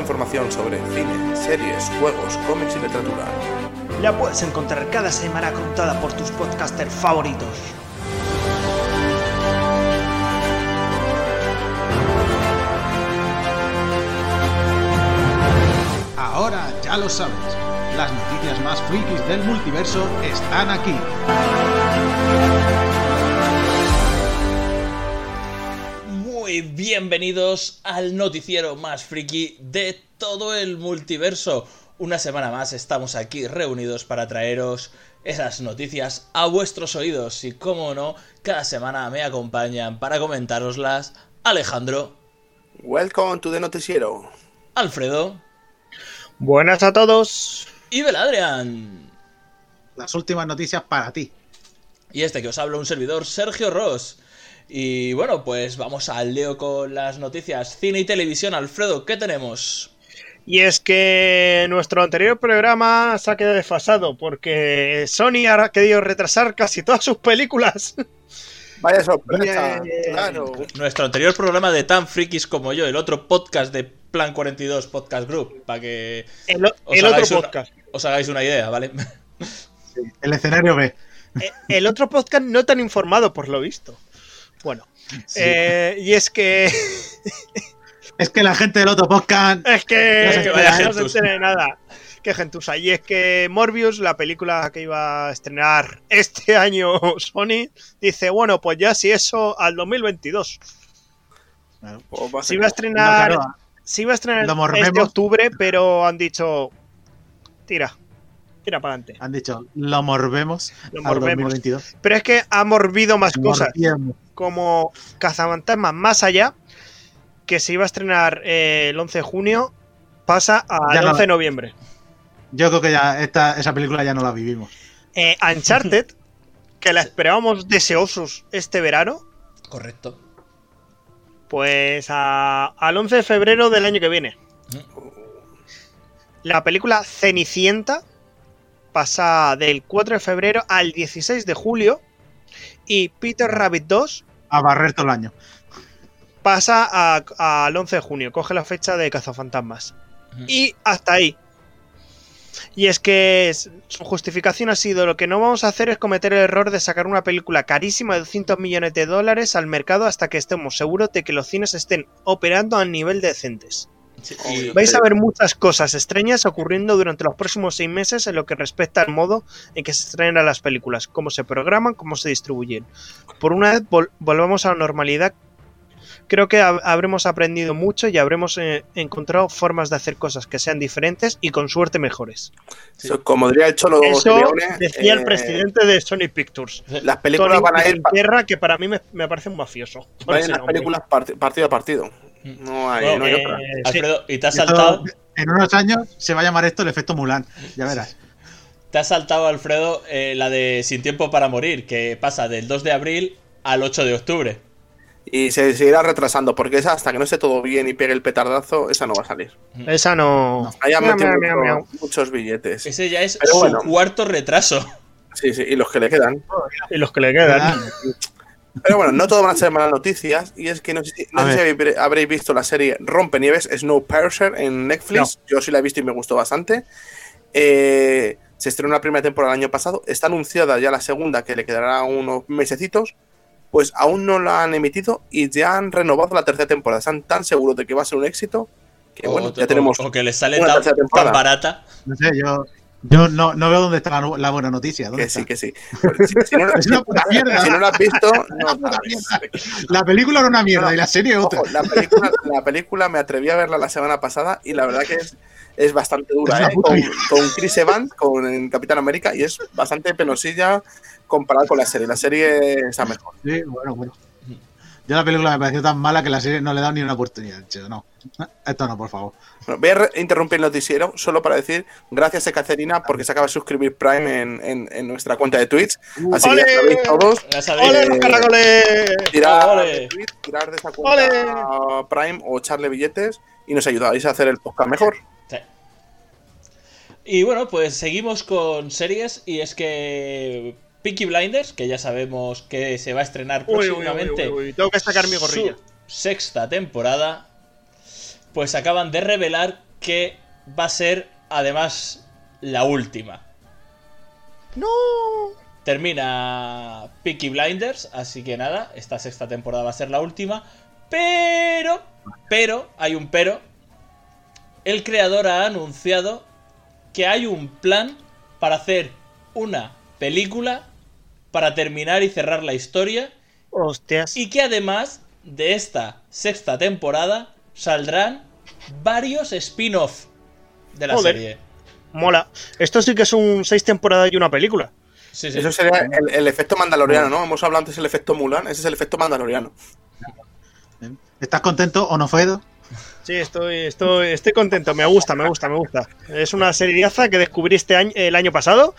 información sobre cine, series, juegos, cómics y literatura. La puedes encontrar cada semana contada por tus podcasters favoritos. Ahora ya lo sabes, las noticias más frikis del multiverso están aquí. Bienvenidos al noticiero más friki de todo el multiverso. Una semana más estamos aquí reunidos para traeros esas noticias a vuestros oídos y como no, cada semana me acompañan para comentároslas Alejandro, Welcome to the noticiero. Alfredo Buenas a todos. y Beladrian. Las últimas noticias para ti. Y este que os habla un servidor, Sergio Ross. Y bueno, pues vamos al leo con las noticias cine y televisión. Alfredo, ¿qué tenemos? Y es que nuestro anterior programa se ha quedado desfasado porque Sony ha querido retrasar casi todas sus películas. Vaya sorpresa, Bien. claro. Nuestro anterior programa de tan frikis como yo, el otro podcast de Plan 42 Podcast Group, para que El, os, el otro hagáis una, podcast. os hagáis una idea, ¿vale? El escenario B. Eh, El otro podcast no tan informado, por lo visto. Bueno, eh, y es que. Es que la gente del otro podcast. Es que. No sé que vaya no se entere de nada. Qué gentusa. Y es que Morbius, la película que iba a estrenar este año Sony, dice: bueno, pues ya si eso al 2022. Pues va a Se ser- iba a estrenar. No, claro, Se iba a estrenar este octubre, pero han dicho. Tira. Tira para adelante. Han dicho, lo morbemos. Lo morbemos. 2022. Pero es que ha morbido más cosas. Como Cazafantasmas más allá, que se iba a estrenar eh, el 11 de junio, pasa al Ya no- 11 de noviembre. Yo creo que ya esta, esa película ya no la vivimos. Eh, Uncharted, que la esperábamos deseosos este verano, Correcto. pues a- al 11 de febrero del año que viene. La película Cenicienta pasa del 4 de febrero al 16 de julio y Peter Rabbit 2 A barrer todo el año. pasa a- al 11 de junio, coge la fecha de Cazafantasmas. Y hasta ahí. Y es que su justificación ha sido lo que no vamos a hacer es cometer el error de sacar una película carísima de 200 millones de dólares al mercado hasta que estemos seguros de que los cines estén operando a nivel decentes. Sí, Obvio. y- Vais a ver muchas cosas extrañas ocurriendo durante los próximos seis meses en lo que respecta al modo en que se estrenan las películas, cómo se programan, cómo se distribuyen. Por una vez vol- volvamos a la normalidad. Creo que hab- habremos aprendido mucho y habremos eh, encontrado formas de hacer cosas que sean diferentes y con suerte mejores. sí. Eso, Como diría el Cholo Eso decía el eh, presidente de Sony Pictures. Las películas Tony van a ir, Tierra, que para mí me, me parece un mafioso. van a ir ese las películas parti- partido a partido. No hay, Bueno, no hay Eh, otra. Alfredo, ¿y te has Y saltado? en unos años se va a llamar esto el efecto Mulan. Ya verás. Te has saltado, Alfredo, eh, la de Sin tiempo para morir, que pasa del 2 de abril al 8 de octubre. Y se seguirá retrasando, porque esa hasta que no esté todo bien y pegue el petardazo, esa no va a salir. Esa no. Ahí han metido miau, mucho- miau, miau. muchos billetes. Ese ya es Pero su bueno. cuarto retraso. Sí, sí, y los que le quedan. Y los que le quedan. Pero bueno, no todo van a ser malas noticias. Y es que no sé si, no A sé si ver. habéis- habréis visto la serie Rompenieves, Snowpiercer en Netflix. Yo sí la he visto y me gustó bastante. Eh, se estrenó la primera temporada el año pasado. Está anunciada ya la segunda, que le quedará unos mesecitos. Pues aún no la han emitido y ya han renovado la tercera temporada. Están tan seguros de que va a ser un éxito que o, bueno, ya tenemos. o que les sale una tan, tercera tan temporada. barata. no sé, yo, yo no, no veo dónde está la, buena noticia. ¿dónde Que sí, que sí. Si, si no, Es una puta mierda. si no la has visto, no. La película era una mierda y la serie otra. Ojo, la, película, la película me atreví a verla la semana pasada y la verdad que es, es bastante dura, ¿eh? con, Chris Evans, con Capitán América, y es bastante penosilla comparada con la serie. La serie está mejor. Sí, bueno, bueno. Yo la película me pareció tan mala que la serie no le he dado ni una oportunidad. chico, No, esto no, por favor. Bueno, voy a interrumpir el noticiero solo para decir gracias a Caterina porque se acaba de suscribir Prime en, en- en nuestra cuenta de Twitch. Así que ya sabéis todos. Ya sabéis. ¡Ole, Eh, los caracoles! Tirar de Twitch, tirar de esa cuenta Prime o echarle billetes y nos ayudáis a hacer el podcast mejor. Sí. Y bueno, pues seguimos con series y es que Peaky Blinders, que ya sabemos que se va a estrenar Uy, próximamente uy, uy, Tengo que sacar mi gorrilla. su sexta temporada, pues acaban de revelar que va a ser además la última. ¡No! Termina Peaky Blinders, así que nada, esta sexta temporada va a ser la última. Pero, pero, hay un pero. El creador ha anunciado que hay un plan para hacer una película para terminar y cerrar la historia Hostias. y que además de esta sexta temporada saldrán varios spin-off de la Joder. serie. Mola. Esto sí que es un seis temporadas y una película. Sí, sí. Eso sería el, el efecto mandaloriano, ¿no? Hemos hablado antes del efecto Mulan, ese es el efecto mandaloriano. ¿Estás contento o no, Fedo? Sí, estoy, estoy, estoy contento. Me gusta, me gusta, me gusta. Es una seriaza que descubrí este año, el año pasado.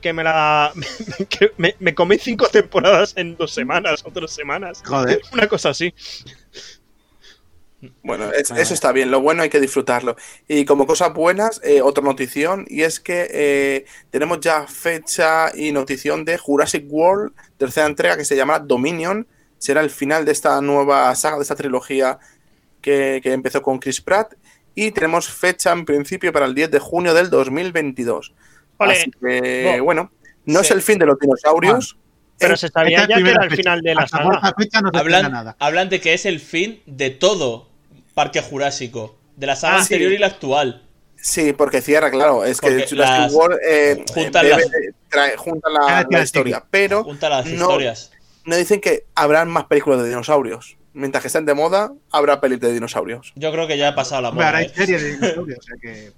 Que me la. que me, me comí cinco temporadas en dos semanas o tres semanas. Joder. Una cosa así. Bueno, es- eso está bien, lo bueno hay que disfrutarlo. Y como cosas buenas, eh, otra notición, y es que eh, tenemos ya fecha y notición de Jurassic World, tercera entrega que se llama Dominion. Será el final de esta nueva saga, de esta trilogía que, que empezó con Chris Pratt. Y tenemos fecha en principio para el 10 de junio del 2022. Ole. Así que, No. bueno, no Sí. es el fin de los dinosaurios. Pero Eh, se sabía ya que era el final de la Hasta saga. fecha no Hablan, nada. hablan de que es el fin de todo Parque Jurásico, de la saga Ah, anterior sí. y la actual. Sí, porque cierra, claro. Es que Porque Jurassic las- World eh, juntan debe las- trae- junta la, historia. Pero Junta las no, historias. no dicen que habrán más películas de dinosaurios. Mientras que estén de moda, habrá pelis de dinosaurios. Yo creo que ya ha pasado la ahora moda. hay ¿eh? series de dinosaurios, o sea que.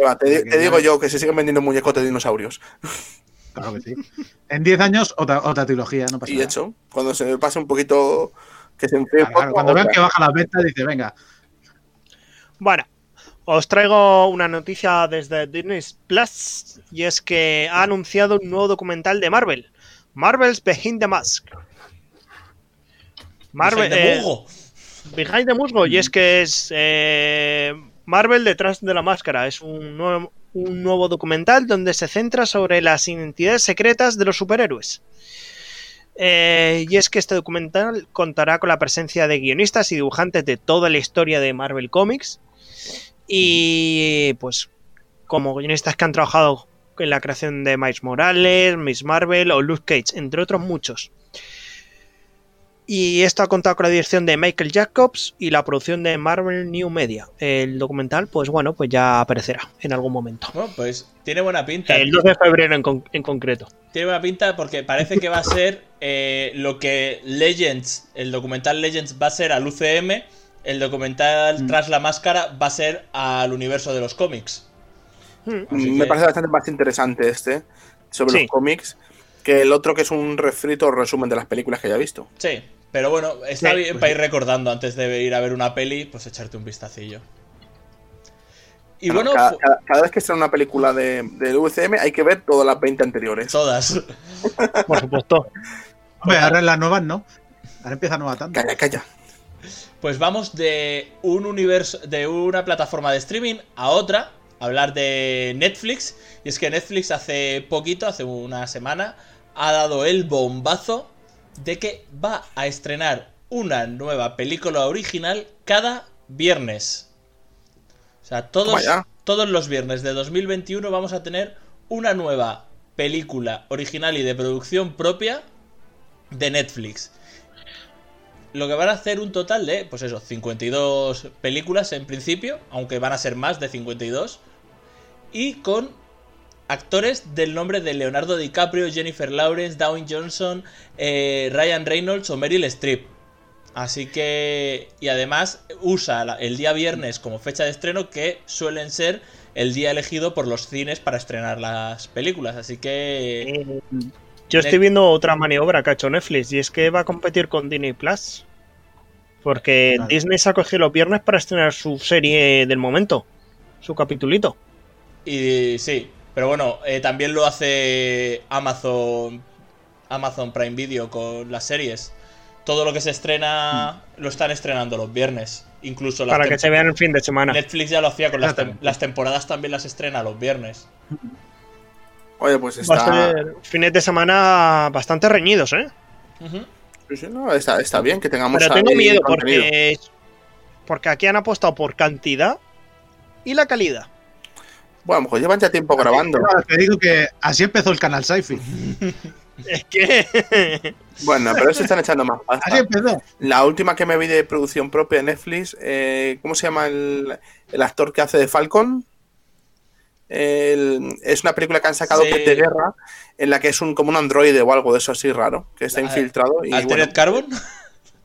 Va, te, digo yo que se siguen vendiendo muñecos de dinosaurios. Claro que sí. En 10 años, otra, otra trilogía, no pasa Y nada. hecho, cuando se pase un poquito, que se enfríe Claro, cuando vean que baja las ventas, dice, venga, Bueno, os traigo una noticia desde Disney Plus y es que ha anunciado un nuevo documental de Marvel, Marvel's Behind the Mask. Marvel, Behind the eh, Mugo. Behind the Musgo, y es que es eh, Marvel detrás de la máscara. Es un nuevo, documental donde se centra sobre las identidades secretas de los superhéroes. Eh, y es que este documental contará con la presencia de guionistas y dibujantes de toda la historia de Marvel Comics. Y pues como guionistas que han trabajado en la creación de Miles Morales, Miss Marvel o Luke Cage, entre otros muchos. Y esto ha contado con la dirección de Michael Jacobs y la producción de Marvel New Media. El documental, pues bueno, pues ya aparecerá en algún momento. Bueno, pues tiene buena pinta. El 2 de febrero en, con- en concreto. Tiene buena pinta porque parece que va a ser eh, lo que Legends, el documental Legends va a ser al UCM, el documental Mm. Tras la Máscara va a ser al universo de los cómics. Hmm. Así Me que- parece bastante más interesante este, sobre Sí. los cómics, que el otro que es un refrito o resumen de las películas que ya he visto. Sí, pero bueno, está Sí, bien pues para sí. ir recordando antes de ir a ver una peli, pues echarte un vistacillo. Y Bueno, bueno, cada, fu- cada- cada vez que sale una película de, del UCM hay que ver todas las 20 anteriores. todas. Por supuesto. hombre, ahora en las nuevas no. Ahora empieza nueva tanda. Calla, calla. Pues vamos de un universo, de una plataforma de streaming a otra, a hablar de Netflix. Y es que Netflix hace poquito, hace una semana, ha dado el bombazo de que va a estrenar una nueva película original cada viernes. O sea, todos, todos los viernes de 2021 vamos a tener una nueva película original y de producción propia de Netflix. Lo que van a hacer un total de, pues eso, 52 películas en principio, aunque van a ser más de 52. Y con actores del nombre de Leonardo DiCaprio, Jennifer Lawrence, Dwayne Johnson, eh, Ryan Reynolds o Meryl Streep. Así que... Y además usa el día viernes como fecha de estreno que suelen ser el día elegido por los cines para estrenar las películas. Así que... Eh, Yo estoy viendo otra maniobra que ha hecho Netflix y es que va a competir con Disney Plus. Porque. Disney se ha cogido los viernes para estrenar su serie del momento, su capitulito. Y sí, pero bueno, eh, también lo hace Amazon, Amazon Prime Video con las series. Todo lo que se estrena lo están estrenando los viernes. Incluso las Para que se vean el fin de semana. Netflix ya lo hacía con las, tem- las temporadas también las estrena los viernes. Oye, pues Va a está, ser fines de semana bastante reñidos, ¿eh? Ujú. sí, sí, no, está, está bien que tengamos Pero tengo miedo porque, porque aquí han apostado por cantidad y la calidad. Bueno, pues llevan ya tiempo grabando. Te digo que así empezó el canal Sci-Fi. Es que. Bueno, pero se están echando más Así pasta. empezó. La última que me vi de producción propia de Netflix, eh, ¿cómo se llama el, el actor que hace de Falcon? El- es una película que han sacado Sí. de guerra, en la que es un como un androide o algo de eso así raro, que está Ah, infiltrado. Y, ¿Altered bueno, Carbon?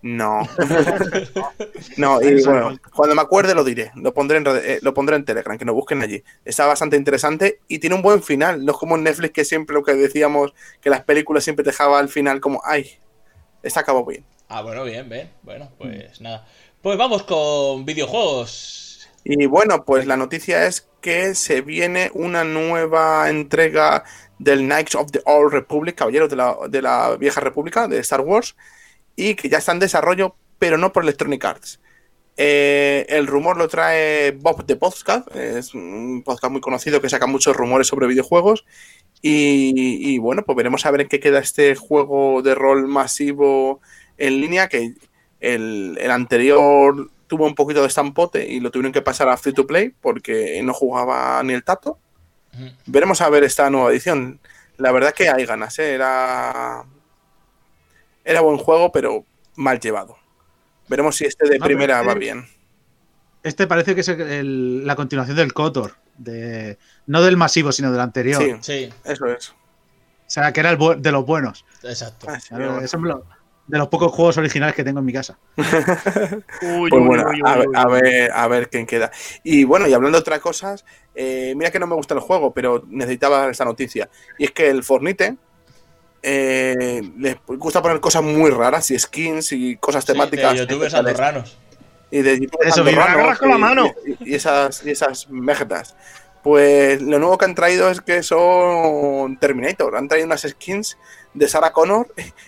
No. no, y bueno, cuando me acuerde lo diré. Lo pondré, en, eh, lo pondré en Telegram, que nos busquen allí. Está bastante interesante y tiene un buen final. No es como en Netflix que siempre lo que decíamos, que las películas siempre te dejaba al final como, ay, esta acabó bien. Ah, bueno, bien, bien. Bueno, pues nada. Pues vamos con videojuegos. Y bueno, pues la noticia es que se viene una nueva entrega del Knights of the Old Republic, Caballeros de la, de la Vieja República, de Star Wars, y que ya está en desarrollo, pero no por Electronic Arts. Eh, el rumor lo trae Bob de Podcast, es un podcast muy conocido que saca muchos rumores sobre videojuegos. Y, y bueno, pues veremos a ver en qué queda este juego de rol masivo en línea, que el, el anterior tuvo un poquito de estampote y lo tuvieron que pasar a free to play porque no jugaba ni el tato. Veremos a ver esta nueva edición. La verdad que hay ganas, ¿eh? era era buen juego, pero mal llevado. Veremos si este de No, pero primera este- va bien. Este parece que es el- el- la continuación del Kotor. De, no del masivo, sino del anterior. Sí, Sí, eso es. O sea, que era el de los buenos. exacto. Ah, sí, eso lo- de los pocos juegos originales que tengo en mi casa. Uy, Pues uy, bueno, uy, a, uy, ver, a ver, a ver quién queda. Y bueno, y hablando de otras cosas, eh, mira que no me gusta el juego, pero necesitaba esta noticia. Y es que el Fornite eh, les gusta poner cosas muy raras y skins y cosas Sí, temáticas. de youtubers andorranos. y de youtubers Eso, andorranos con la y- mano. Y, y esas, y esas mejetas. Pues lo nuevo que han traído es que son Terminator. Han traído unas skins de Sarah Connor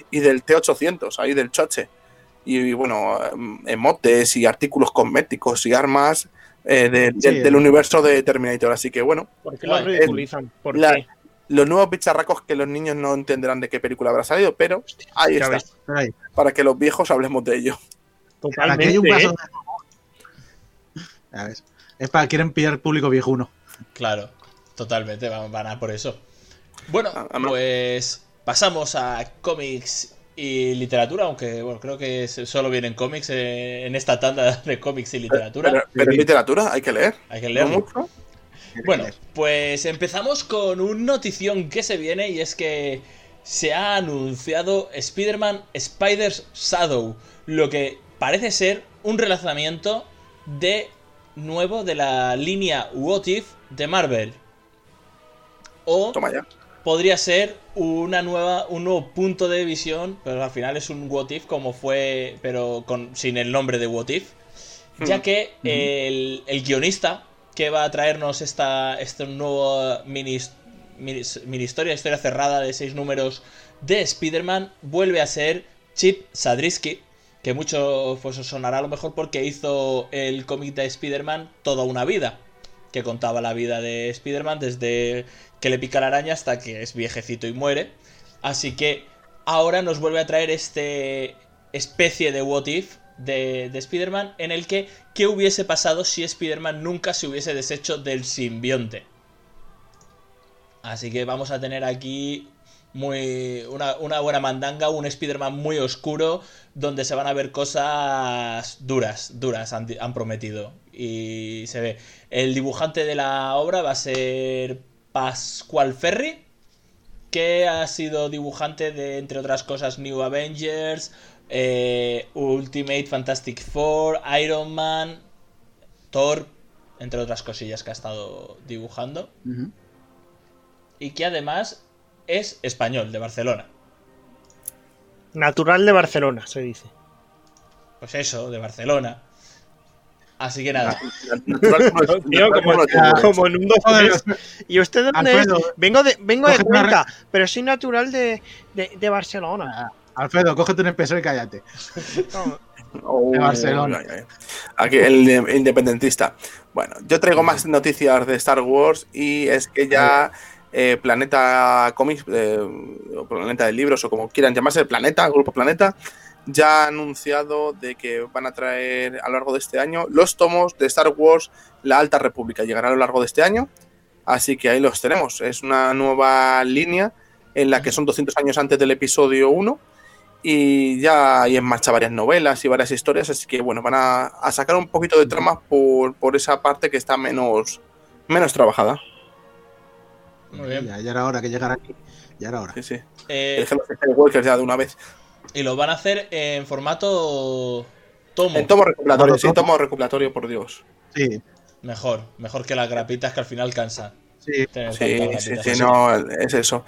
y del T800, ahí del Choche. Y bueno, em, emotes y artículos cosméticos y armas eh, de- Sí, del- del eh. universo de Terminator. Así que bueno, ¿Por qué lo ridiculizan? ¿Por La- qué? Los nuevos bicharracos que los niños no entenderán de qué película habrá salido, pero ahí está. ves. Pero ahí, Para que los viejos hablemos de ello. para que haya un Totalmente. vaso ¿eh? de-. Es para quieren pillar público viejuno. Claro, totalmente, van, a por eso. Bueno, Ah, pues pasamos a cómics y literatura, aunque bueno, creo que solo vienen cómics eh, en esta tanda de cómics y literatura. Pero, literatura hay que leer. Hay que No leerlo. mucho. Bueno, pues empezamos con un notición que se viene y es que se ha anunciado Spider-Man Spider's Shadow, lo que parece ser un relanzamiento de nuevo de la línea What If de Marvel. O Toma ya. podría ser una nueva, un nuevo punto de visión, pero al final es un What If como fue, pero con, sin el nombre de What If, ya Hmm. que el, el guionista que va a traernos esta, esta nueva mini, mini, historia, historia cerrada de seis números de Spider-Man, vuelve a ser Chip Sadrisky, que mucho pues, os sonará a lo mejor porque hizo el cómic de Spider-Man toda una vida, que contaba la vida de Spider-Man desde que le pica la araña hasta que es viejecito y muere. Así que ahora nos vuelve a traer este especie de what if de, de Spider-Man en el que qué hubiese pasado si Spider-Man nunca se hubiese deshecho del simbionte. Así que vamos a tener aquí muy una, una buena mandanga, un Spider-Man muy oscuro donde se van a ver cosas duras, duras han, han prometido. Y se ve. El dibujante de la obra va a ser Pascual Ferry, que ha sido dibujante de, entre otras cosas, New Avengers, eh, Ultimate Fantastic Four, Iron Man, Thor, entre otras cosillas que ha estado dibujando. Y que además es español, de Barcelona. Natural de Barcelona, se dice. Pues eso, de Barcelona. Así que nada. Natural como Tío, en un 2 Joder, ¿Y usted de dónde Alfredo, es? Vengo de, vengo de Cuenca, pero soy natural de, de, de Barcelona. Alfredo, cógete un espesor y cállate. Oh, de Barcelona. Aquí el de- independentista. Bueno, yo traigo más noticias de Star Wars y es que ya eh, Planeta Comics, eh, o Planeta de Libros o como quieran llamarse, Planeta, Grupo Planeta, ya ha anunciado de que van a traer a lo largo de este año los tomos de Star Wars La Alta República. Llegará a lo largo de este año, así que ahí los tenemos. Es una nueva línea en la que son 200 años antes del episodio 1 y ya hay en marcha varias novelas y varias historias, así que bueno, van a, a sacar un poquito de trama por, por, esa parte que está menos, menos trabajada. Muy bien. Ya, ya, era hora que llegara aquí. Ya era hora. Sí, sí. Eh, Walker ya de una vez. Y lo van a hacer en formato tomo. En tomo recopilatorio, sí, tomo recopilatorio, por Dios. Sí. Mejor, mejor que las grapitas que al final cansan. Sí, sí, sí, sí, no, es eso.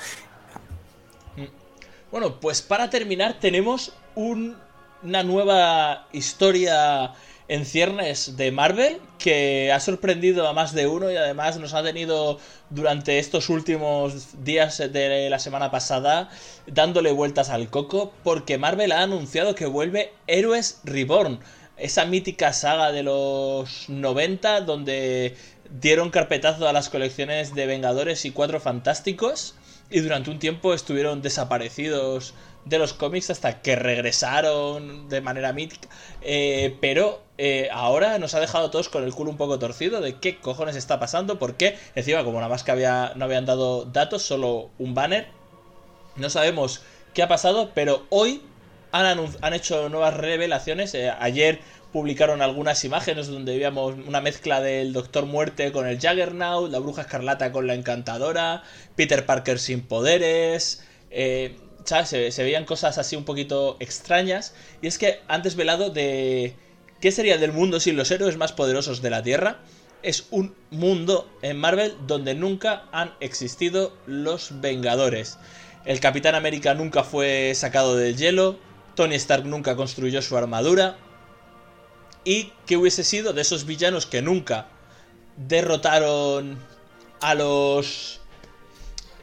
Bueno, pues para terminar tenemos un, una nueva historia en ciernes de Marvel que ha sorprendido a más de uno y además nos ha tenido durante estos últimos días de la semana pasada dándole vueltas al coco porque Marvel ha anunciado que vuelve Héroes Reborn, esa mítica saga de los 90 donde dieron carpetazo a las colecciones de Vengadores y Cuatro Fantásticos y durante un tiempo estuvieron desaparecidos de los cómics hasta que regresaron de manera mítica. Eh, pero eh, ahora nos ha dejado todos con el culo un poco torcido de qué cojones está pasando, porque encima como nada más que había, no habían dado datos, solo un banner, no sabemos qué ha pasado, pero hoy han, hecho nuevas revelaciones. Eh, ayer publicaron algunas imágenes donde veíamos una mezcla del Doctor Muerte con el Juggernaut, la Bruja Escarlata con la Encantadora, Peter Parker sin poderes. Eh, Se, se, veían cosas así un poquito extrañas. Y es que han desvelado de. ¿Qué sería del mundo sin los héroes más poderosos de la Tierra? Es un mundo en Marvel donde nunca han existido los Vengadores. El Capitán América nunca fue sacado del hielo. Tony Stark nunca construyó su armadura. Y qué hubiese sido de esos villanos que nunca derrotaron a los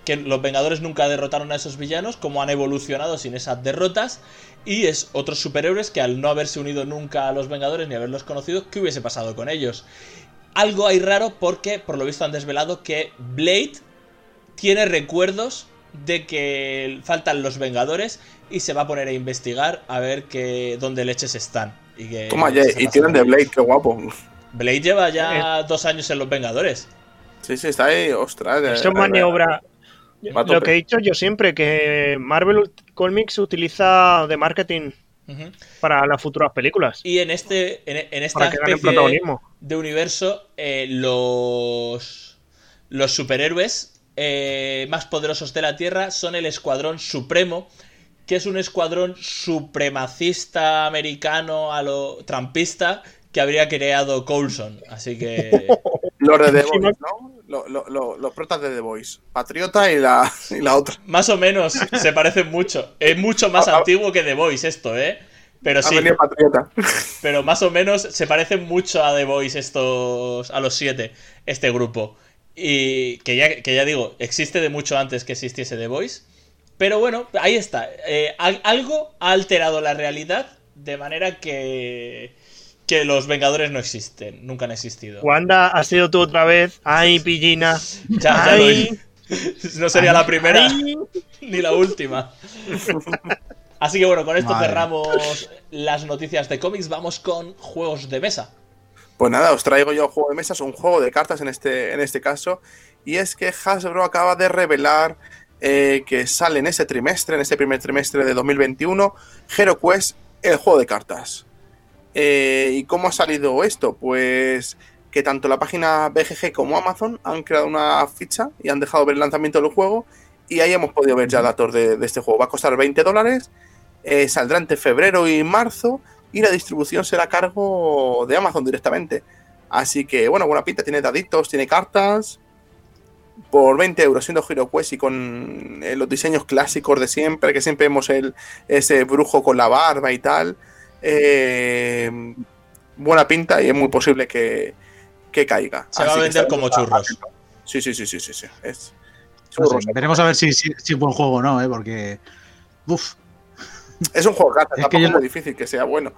que los Vengadores nunca derrotaron a esos villanos, como han evolucionado sin esas derrotas, y es otros superhéroes que al no haberse unido nunca a los Vengadores ni haberlos conocido, ¿qué hubiese pasado con ellos? Algo hay raro porque, por lo visto, han desvelado que Blade tiene recuerdos de que faltan los Vengadores y se va a poner a investigar a ver que, dónde leches están. Y Toma, y tienen de Blade, qué guapo. Blade lleva ya dos años en Los Vengadores. Sí, sí, está ahí, ostras. Eso es maniobra. Lo que he dicho yo siempre, que Marvel Comics utiliza de marketing uh -huh. para las futuras películas. Y en este en, en esta especie de universo, eh, los, los superhéroes eh, más poderosos de la Tierra son el Escuadrón Supremo, que es un escuadrón supremacista americano a lo trampista que habría creado Coulson. Así que. Los de The Voice, ¿no? Los, los, los protas de The Voice. Patriota y la, y la otra. Más o menos, se parecen mucho. Es mucho más Ah, ah. antiguo que The Voice esto, ¿eh? Pero sí. Patriota. Pero más o menos se parecen mucho a The Voice estos. a los siete, este grupo. Y que ya, que ya digo, existe de mucho antes que existiese The Voice. Pero bueno, ahí está. Eh, al- algo ha alterado la realidad de manera que. que los Vengadores no existen, nunca han existido. Wanda, has sido tú otra vez. Ay, pillina. Ya, ya Ay, No sería la primera ay. ni la última. Así que bueno, con esto Madre. cerramos las noticias de cómics. Vamos con juegos de mesa. Pues nada, os traigo yo un juego de mesas, un juego de cartas en este, en este caso. Y es que Hasbro acaba de revelar eh, que sale en ese trimestre, en ese primer trimestre de 2021, Hero Quest, el juego de cartas. Eh, ¿Y cómo ha salido esto? Pues que tanto la página BGG como Amazon han creado una ficha y han dejado ver el lanzamiento del juego. Y ahí hemos podido ver ya datos de, de este juego. Va a costar 20 dólares, eh, saldrá entre febrero y marzo y la distribución será a cargo de Amazon directamente. Así que, bueno, buena pinta, tiene daditos, tiene cartas. Por 20 euros siendo Hero Quest y con eh, los diseños clásicos de siempre, que siempre vemos el, ese brujo con la barba y tal. Eh, buena pinta y es muy posible que, que caiga. Se va a vender como churros. Sí, sí, sí, sí, sí. sí. Es No sé, churros. veremos a ver si, si, si es buen juego o no, ¿eh? Porque. Uf. Es un juego de cartas, Es tampoco que yo es muy difícil que sea bueno.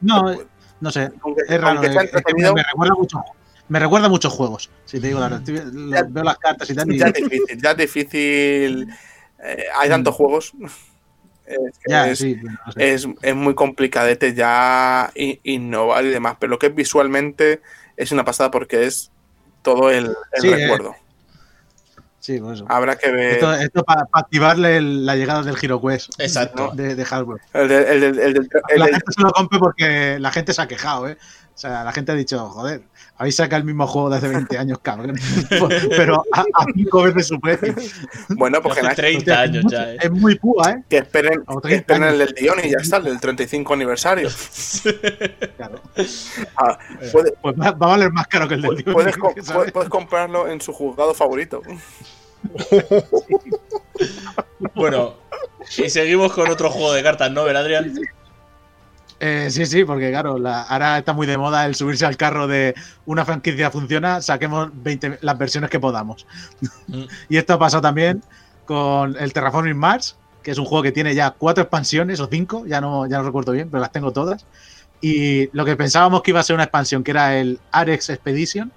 No, no sé. Aunque, Es raro. eh, es que me, recuerda mucho. Me recuerda a muchos juegos. Si te digo la verdad. Ya- veo las cartas y tal. y- ya es difícil, ya es difícil. eh, hay Mm. tantos juegos. es, que Ya, es- sí, no sé. es, es muy complicadete ya innovar y demás, pero lo que es visualmente es una pasada porque es todo el, el Sí, eh. Recuerdo. Sí, por eso. Habrá que ver Esto, esto para activarle el- la llegada del HeroQuest Exacto. de, de hardware. el, la gente se lo compre porque la gente se ha quejado, ¿eh? O sea, la gente ha dicho, joder, habéis sacado el mismo juego de hace 20 años, cabrón. Pero a, a cinco veces su precio. bueno, pues que, Hace na- 30 Hostia, años ya, ¿eh? Es muy púa, ¿eh? que esperen, que 30 esperen el del Dion y ya está, el del 35 aniversario. Claro. Ah, puede- Pues va, va a valer más caro que el del Dion, puedes, co- ¿sabes? puedes comprarlo en su juzgado favorito. Bueno, y seguimos con otro juego de cartas, ¿no, Adrián? Eh, sí, sí, porque claro, la- ahora está muy de moda el subirse al carro de una franquicia funciona, saquemos 20, las versiones que podamos. Mm. y esto ha pasado también con el Terraforming Mars, que es un juego que tiene ya cuatro expansiones o cinco, ya no, ya no recuerdo bien, pero las tengo todas. Y lo que pensábamos que iba a ser una expansión, que era el Arex Expedition,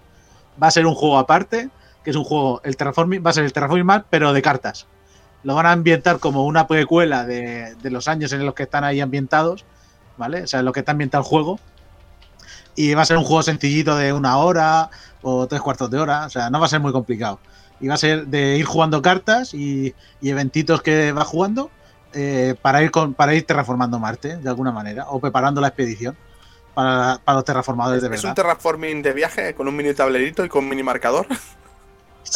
va a ser un juego aparte, que es un juego, el Terraforming, va a ser el Terraforming Mars, pero de cartas. Lo van a ambientar como una precuela de, de los años en los que están ahí ambientados, ¿vale? O sea, en lo que está ambientado el juego. Y va a ser un juego sencillito de una hora o tres cuartos de hora, o sea, no va a ser muy complicado. Y va a ser de ir jugando cartas y, y eventitos que va jugando eh, para, ir con, para ir terraformando Marte, de alguna manera, o preparando la expedición para, para los terraformadores de Es un verdad. terraforming de viaje con un mini tablerito y con mini marcador.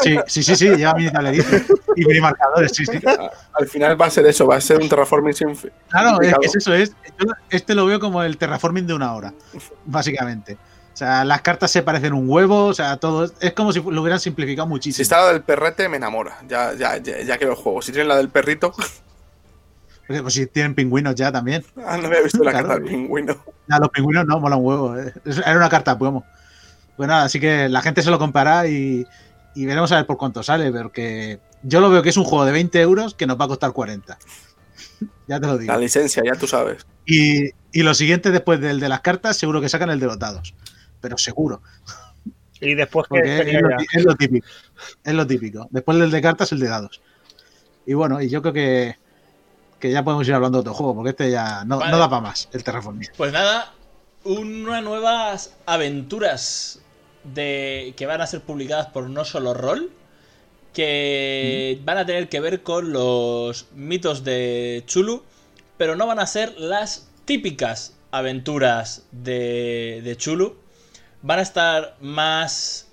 Sí, sí, sí, sí, lleva mini tablerito y mini marcadores, sí, sí. Al final va a ser eso, va a ser un terraforming sin fin. Claro, es, es eso, es, yo este lo veo como el terraforming de una hora, básicamente. O sea, las cartas se parecen un huevo, o sea, todo es, como si lo hubieran simplificado Si muchísimo. está la del perrete, me enamora. Ya, ya, ya, ya quiero el juego. Si tienen la del perrito, pues, si tienen pingüinos ya también. ah, no había visto la Claro. carta del pingüino. A los pingüinos no, mola un huevo. eh. Era una carta plomo. Pues nada, así que la gente se lo comprará y, y veremos a ver por cuánto sale, porque yo lo veo que es un juego de 20 euros que nos va a costar 40. ya te lo digo. La licencia, ya tú sabes. Y, y lo siguiente después del de las cartas, seguro que sacan el de los dados. Pero seguro. Y después que es, lo, es típico. Es lo típico. Después del de cartas, el de dados. Y bueno, y yo creo que, que ya podemos ir hablando de otro juego, porque este ya no, Vale. no da para más, el Terraforming. Pues nada, unas nuevas aventuras de que van a ser publicadas por No Solo Roll, que van a tener que ver con los mitos de Chulu, pero no van a ser las típicas aventuras de, de Chulu. Van a estar más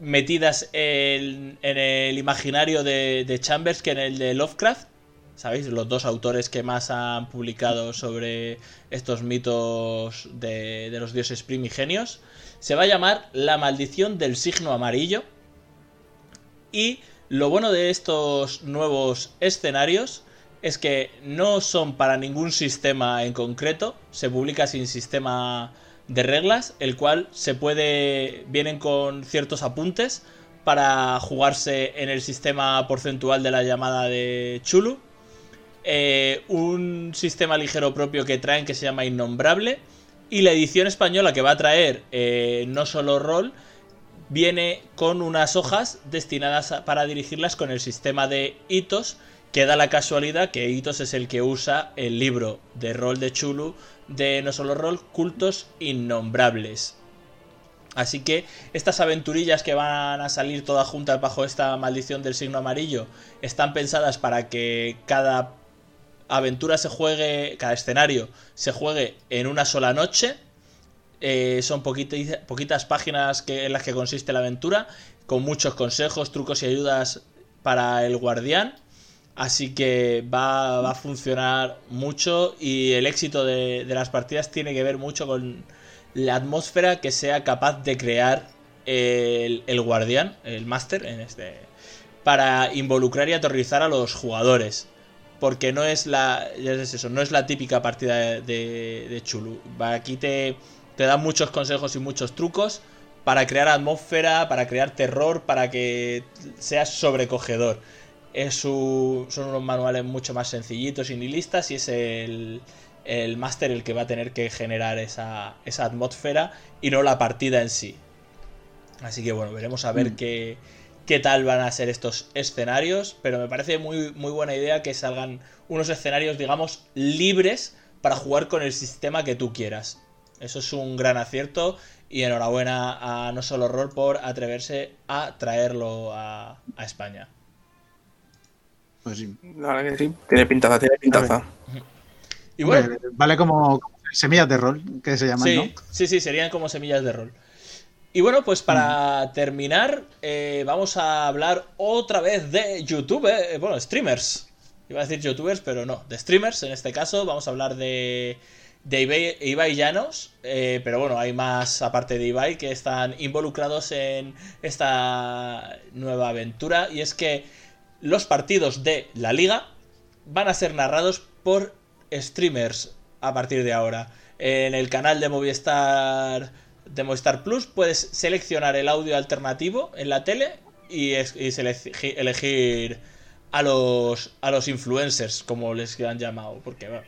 metidas en, en el imaginario de, de Chambers que en el de Lovecraft. ¿Sabéis? Los dos autores que más han publicado sobre estos mitos de, de los dioses primigenios. Se va a llamar La maldición del signo amarillo. Y lo bueno de estos nuevos escenarios es que no son para ningún sistema en concreto. Se publica sin sistema de reglas, el cual se puede. vienen con ciertos apuntes para jugarse en el sistema porcentual de la llamada de Chulu. Eh, un sistema ligero propio que traen que se llama Innombrable. Y la edición española que va a traer eh, no solo rol, viene con unas hojas destinadas para dirigirlas con el sistema de hitos, que da la casualidad que hitos es el que usa el libro de rol de Chulu de no solo rol, cultos innombrables. Así que estas aventurillas que van a salir todas juntas bajo esta maldición del signo amarillo están pensadas para que cada aventura se juegue, cada escenario se juegue en una sola noche. Eh, son poquitas páginas que, en las que consiste la aventura, con muchos consejos, trucos y ayudas para el guardián. Así que va, a funcionar mucho y el éxito de, las partidas tiene que ver mucho con la atmósfera que sea capaz de crear el, el guardián, el máster, en este, para involucrar y aterrorizar a los jugadores. Porque no es la. ya es eso, no es la típica partida de, de- de Chulu. Aquí te, te dan muchos consejos y muchos trucos para crear atmósfera, para crear terror, para que seas sobrecogedor. Es un- son unos manuales mucho más sencillitos y nihilistas y es el, el máster el que va a tener que generar esa, esa atmósfera y no la partida en sí. Así que bueno, veremos a ver Mm. qué, qué tal van a ser estos escenarios, pero me parece muy, muy buena idea que salgan unos escenarios, digamos, libres para jugar con el sistema que tú quieras. Eso es un gran acierto y enhorabuena a No Solo Roll por atreverse a traerlo a, a España. Pues sí. La verdad que sí, tiene pintaza, tiene pintaza. Y bueno, Hombre, vale como semillas de rol, que se llaman, sí, ¿no? sí, sí, serían como semillas de rol. Y bueno, pues para terminar, eh, vamos a hablar otra vez de YouTube, eh, bueno, streamers. Iba a decir youtubers, pero no, de streamers en este caso. Vamos a hablar de, de Ibai, Ibai Llanos, eh, pero bueno, hay más aparte de Ibai que están involucrados en esta nueva aventura. Y es que los partidos de la liga van a ser narrados por streamers a partir de ahora. En el canal de Movistar de Movistar Plus puedes seleccionar el audio alternativo en la tele y, es- y selegi- elegir a los, a los influencers, como les han llamado. Porque, bueno,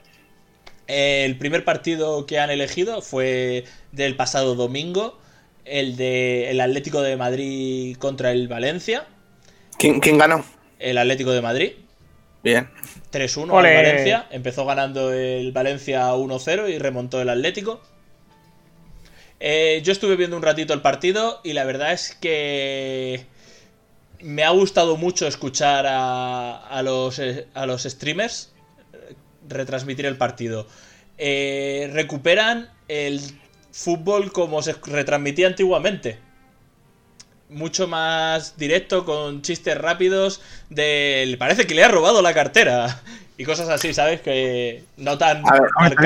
el primer partido que han elegido fue del pasado domingo, el de el Atlético de Madrid contra el Valencia. ¿Quién, quién ganó? El Atlético de Madrid. Bien. 3-1 al. Valencia. Empezó ganando el Valencia 1-0 y remontó el Atlético. Eh, yo estuve viendo un ratito el partido y la verdad es que me ha gustado mucho escuchar a, los, eh, a los streamers eh, retransmitir el partido. Eh, recuperan el fútbol como se retransmitía antiguamente. Mucho más directo, con chistes rápidos. De. Parece que le ha robado la cartera. Y cosas así, ¿sabes? Que no tan A ver.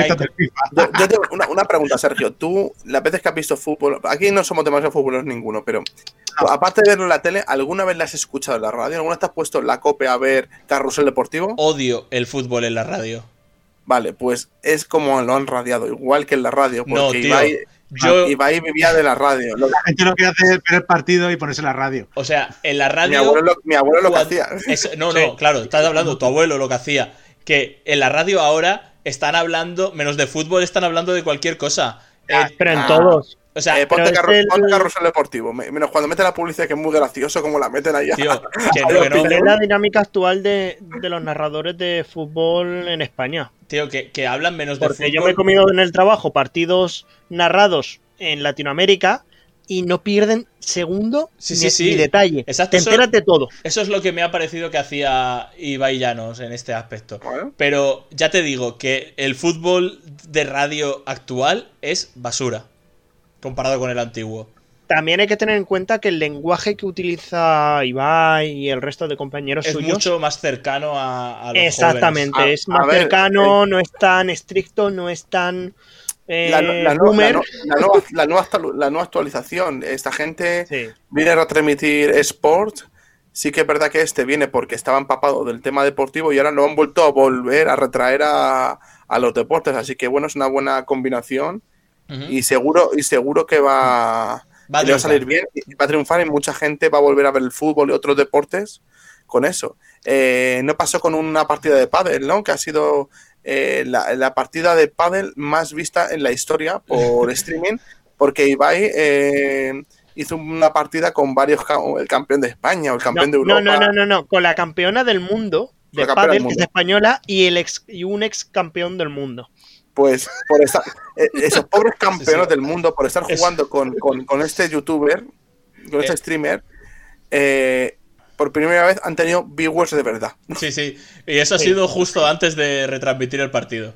Yo, yo tengo una, una pregunta, Sergio. Tú, las veces que has visto fútbol, aquí no somos demasiado futboleros ninguno, pero aparte de verlo en la tele, ¿alguna vez la has escuchado en la radio? ¿Alguna vez te has puesto en la cope a ver Carrusel Deportivo? Odio el fútbol en la radio. Vale, pues es como lo han radiado, igual que en la radio, porque No, tío. Ibai, Yo, Ibai vivía de la radio. Lo- La gente lo que hace es ver el partido y ponerse la radio. o sea, en la mi radio. abuelo, lo, mi abuelo lo que hacía. es- no, no, claro, estás hablando, tu abuelo lo que hacía. Que en la radio ahora están hablando, menos de fútbol, están hablando de cualquier cosa. Eh, Pero en Ah. todos. O sea, Eh, ponte, pero es carru- el- ponte Carrusel Deportivo, me- menos cuando mete la publicidad que es muy gracioso como la meten ahí. tío, que no, que no, ¿Cuál es la dinámica actual de, de los narradores de fútbol en España? tío, que, que hablan menos de Porque fútbol. yo me he comido en el trabajo partidos narrados en Latinoamérica y no pierden segundo Sí, ni, sí, sí. ni detalle. Exacto, Te enteras de todo. Eso es lo que me ha parecido que hacía Ibai Llanos en este aspecto. Bueno, Pero ya te digo que el fútbol de radio actual es basura. Comparado con el antiguo. También hay que tener en cuenta que el lenguaje que utiliza Ibai y el resto de compañeros Es suyos mucho más cercano a, a los Exactamente, jóvenes. es A- a más ver, cercano, no es tan estricto, no es tan eh, la, nueva, la nueva actu- la nueva actualización, esta gente Sí. viene a retransmitir Sport. Sí que es verdad que este viene porque estaba empapado del tema deportivo y ahora lo han vuelto a volver a retraer a, a los deportes. Así que bueno, es una buena combinación Y seguro, y seguro que va, Va a que le va a salir bien y va a triunfar y mucha gente va a volver a ver el fútbol y otros deportes con eso. Eh, no pasó con una partida de pádel, ¿no? Que ha sido eh, la, la partida de pádel más vista en la historia por streaming, porque Ibai eh, hizo una partida con varios, el campeón de España o el campeón de No, Europa. no, no, no, no, con la campeona del mundo de pádel, del que es española, y el ex y un ex campeón del mundo. Pues por estar, eh, esos pobres campeones sí. del mundo, por estar Es- jugando con, con- con este youtuber, con este Eh. streamer, eh, por primera vez han tenido viewers de verdad. Sí, sí. Y eso ha sido justo antes de retransmitir el partido.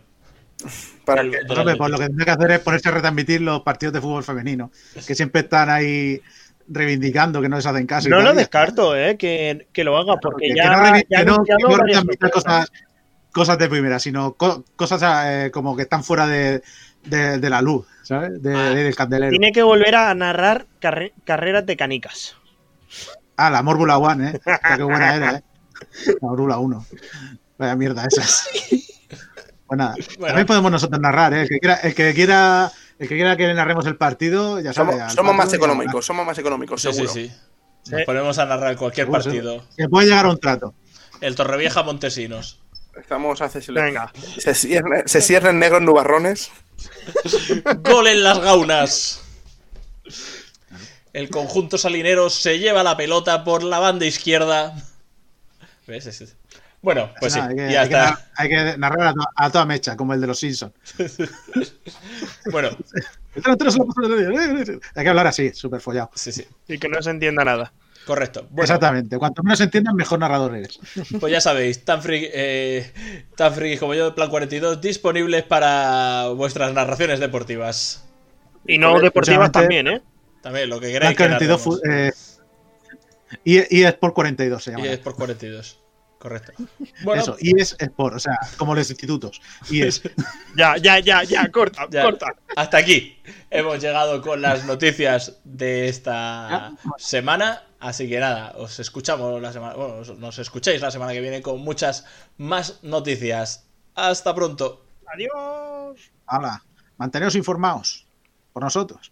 Para El- que, pues lo que tendría que hacer es ponerse a retransmitir los partidos de fútbol femenino, que siempre están ahí reivindicando que no les hacen caso. No lo ya descarto, eh, que, que lo haga, porque Que ya, no, ya que no- que no cosas, cosas de primera, sino co- cosas eh, como que están fuera de, de- de la luz, ¿sabes? De, Ah. de- del candelero. Tiene que volver a narrar carre- carreras de canicas. Ah, la Mórbula One, ¿eh? Qué buena era, ¿eh? La Mórbula 1. Vaya mierda esas. Pues nada, Bueno. también podemos nosotros narrar, ¿eh? El que quiera, el que quiera, el que, quiera que le narremos el partido, ya sabe. somos, más económicos, somos más económicos, Sí, sí, seguro. sí. Nos Sí. ponemos a narrar cualquier partido. Se puede llegar a un trato. El Torrevieja Montesinos. Estamos accesibles. Venga. Se ciernen, se ciernen negros nubarrones. ¡Gol en las gaunas! El conjunto salinero se lleva la pelota por la banda izquierda. ¿Ves? Es- es- Bueno, pues sí, hay, que, ya hay que está. nar- hay que narrar a, to- a toda mecha, como el de los Simpsons. Bueno, Hay que hablar así, súper follado. sí, sí, Y que no se entienda nada. Correcto. Bueno, Exactamente. Cuanto menos entiendan, mejor narrador eres. Pues ya sabéis, tan friki, eh, tan friki como yo Plan 42 disponibles para vuestras narraciones deportivas. Y no deportivas también, ¿eh? También lo que Plan queráis que 42 narremos. fu- eh, y, y es por 42 se llama. Y es por 42. Correcto. Bueno, Eso, y es Sport, o sea, como los institutos. Y es. Ya, ya, ya, ya, corta, Ya. corta. hasta aquí hemos llegado con las noticias de esta semana. Así que nada, os escuchamos la semana. Bueno, os- nos escucháis la semana que viene con muchas más noticias. Hasta pronto. Adiós. Hala, manteneos informados por nosotros.